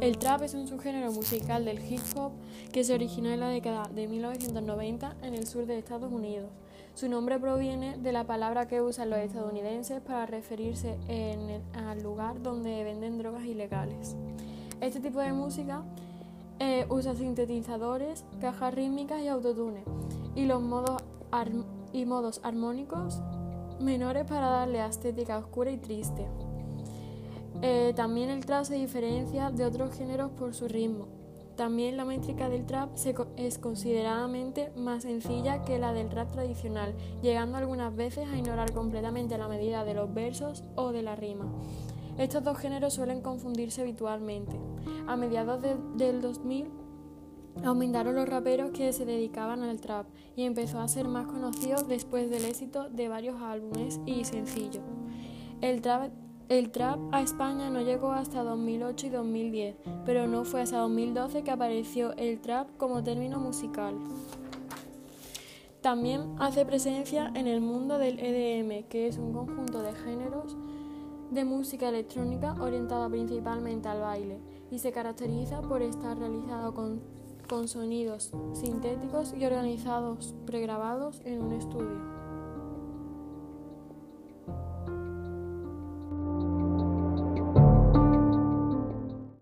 El trap es un subgénero musical del hip hop que se originó en la década de 1990 en el sur de Estados Unidos. Su nombre proviene de la palabra que usan los estadounidenses para referirse al lugar donde venden drogas ilegales. Este tipo de música eh, usa sintetizadores, cajas rítmicas y autotune y los modos, y modos armónicos menores para darle estética oscura y triste. Eh, también el trap se diferencia de otros géneros por su ritmo. También la métrica del trap es consideradamente más sencilla que la del rap tradicional, llegando algunas veces a ignorar completamente la medida de los versos o de la rima. Estos dos géneros suelen confundirse habitualmente. A mediados del 2000 aumentaron los raperos que se dedicaban al trap y empezó a ser más conocido después del éxito de varios álbumes y sencillos. El el trap a España no llegó hasta 2008 y 2010, pero no fue hasta 2012 que apareció el trap como término musical. También hace presencia en el mundo del EDM, que es un conjunto de géneros de música electrónica orientada principalmente al baile y se caracteriza por estar realizado con, con sonidos sintéticos y organizados pregrabados en un estudio.